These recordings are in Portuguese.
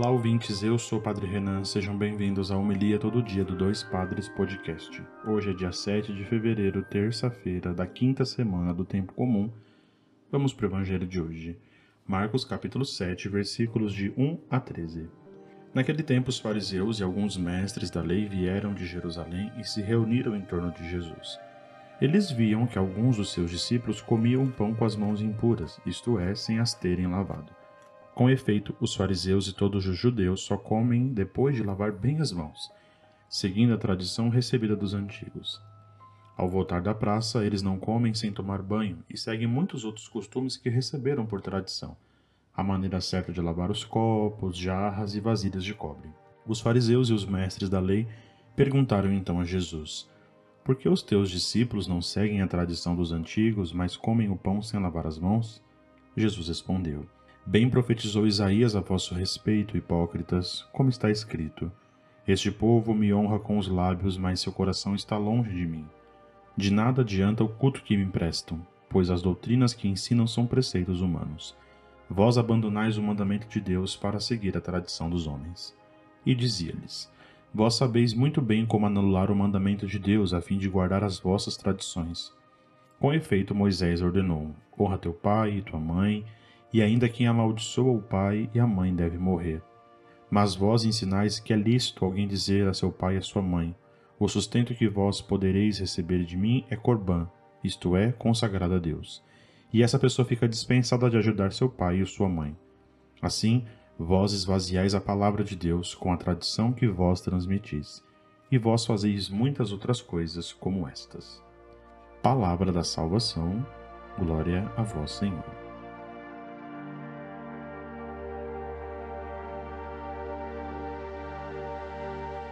Olá, ouvintes. Eu sou o Padre Renan. Sejam bem-vindos à Homilia Todo Dia do Dois Padres Podcast. Hoje é dia 7 de fevereiro, terça-feira da quinta semana do Tempo Comum. Vamos para o Evangelho de hoje. Marcos, capítulo 7, versículos de 1 a 13. Naquele tempo, os fariseus e alguns mestres da lei vieram de Jerusalém e se reuniram em torno de Jesus. Eles viam que alguns dos seus discípulos comiam pão com as mãos impuras, isto é, sem as terem lavado. Com efeito, os fariseus e todos os judeus só comem depois de lavar bem as mãos, seguindo a tradição recebida dos antigos. Ao voltar da praça, eles não comem sem tomar banho e seguem muitos outros costumes que receberam por tradição. A maneira certa de lavar os copos, jarras e vasilhas de cobre. Os fariseus e os mestres da lei perguntaram então a Jesus: Por que os teus discípulos não seguem a tradição dos antigos, mas comem o pão sem lavar as mãos? Jesus respondeu: Bem profetizou Isaías a vosso respeito, hipócritas, como está escrito: Este povo me honra com os lábios, mas seu coração está longe de mim. De nada adianta o culto que me emprestam, pois as doutrinas que ensinam são preceitos humanos. Vós abandonais o mandamento de Deus para seguir a tradição dos homens. E dizia-lhes: Vós sabeis muito bem como anular o mandamento de Deus a fim de guardar as vossas tradições. Com efeito, Moisés ordenou: Honra teu pai e tua mãe, e ainda quem amaldiçoa o pai e a mãe deve morrer. Mas vós ensinais que é lícito alguém dizer a seu pai e a sua mãe: O sustento que vós podereis receber de mim é corbã, isto é, consagrado a Deus. E essa pessoa fica dispensada de ajudar seu pai e sua mãe. Assim, vós esvaziais a palavra de Deus com a tradição que vós transmitis, e vós fazeis muitas outras coisas como estas. Palavra da salvação, glória a vós, Senhor.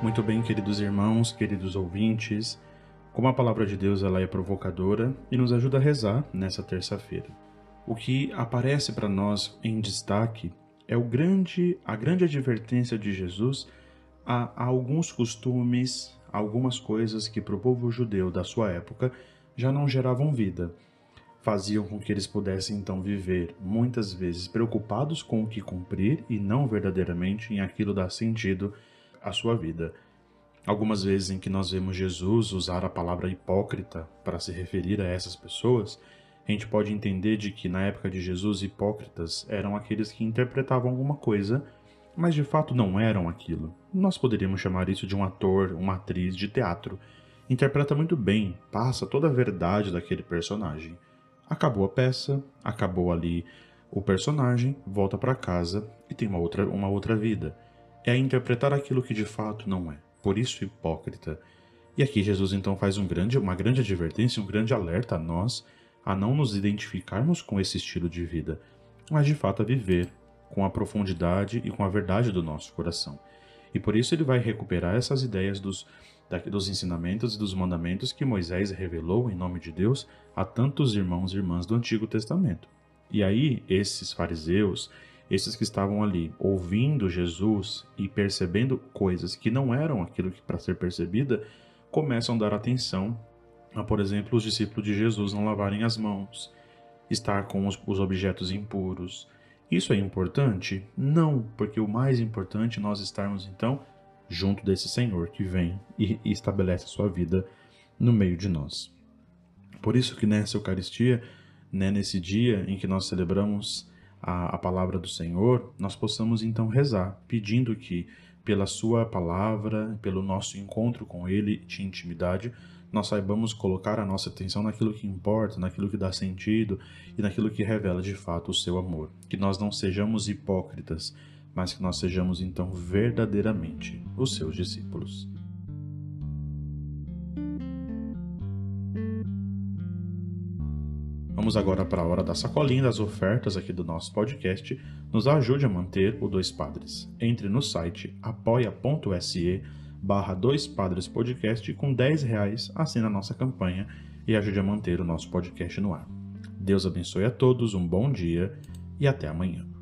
Muito bem, queridos irmãos, queridos ouvintes, como a palavra de Deus ela é provocadora e nos ajuda a rezar nessa terça-feira. O que aparece para nós em destaque é o grande, a grande advertência de Jesus a, a alguns costumes, algumas coisas que para o povo judeu da sua época já não geravam vida. Faziam com que eles pudessem então viver, muitas vezes preocupados com o que cumprir e não verdadeiramente em aquilo dar sentido a sua vida. Algumas vezes em que nós vemos Jesus usar a palavra hipócrita para se referir a essas pessoas, a gente pode entender de que na época de Jesus hipócritas eram aqueles que interpretavam alguma coisa, mas de fato não eram aquilo. Nós poderíamos chamar isso de um ator, uma atriz de teatro. Interpreta muito bem, passa toda a verdade daquele personagem. Acabou a peça, acabou ali o personagem, volta para casa e tem uma outra, uma outra vida é interpretar aquilo que de fato não é. Por isso, hipócrita. E aqui Jesus então faz um grande, uma grande advertência, um grande alerta a nós a não nos identificarmos com esse estilo de vida, mas de fato a viver com a profundidade e com a verdade do nosso coração. E por isso ele vai recuperar essas ideias dos, dos ensinamentos e dos mandamentos que Moisés revelou em nome de Deus a tantos irmãos e irmãs do Antigo Testamento. E aí, esses fariseus, esses que estavam ali ouvindo Jesus e percebendo coisas que não eram aquilo que para ser percebida, começam a dar atenção a, por exemplo, os discípulos de Jesus não lavarem as mãos, estar com os, os objetos impuros. Isso é importante? Não, porque o mais importante é nós estarmos então junto desse Senhor que vem e, e estabelece a sua vida no meio de nós. Por isso que nessa Eucaristia, né, nesse dia em que nós celebramos a, a palavra do Senhor, nós possamos então rezar, pedindo que, pela Sua palavra, pelo nosso encontro com Ele de intimidade, nós saibamos colocar a nossa atenção naquilo que importa, naquilo que dá sentido e naquilo que revela de fato o seu amor. Que nós não sejamos hipócritas, mas que nós sejamos então verdadeiramente os seus discípulos. Vamos agora para a hora da sacolinha das ofertas aqui do nosso podcast. Nos ajude a manter o Dois Padres. Entre no site apoia.se barra Dois Padres Podcast com 10 reais assina a nossa campanha e ajude a manter o nosso podcast no ar. Deus abençoe a todos, um bom dia e até amanhã.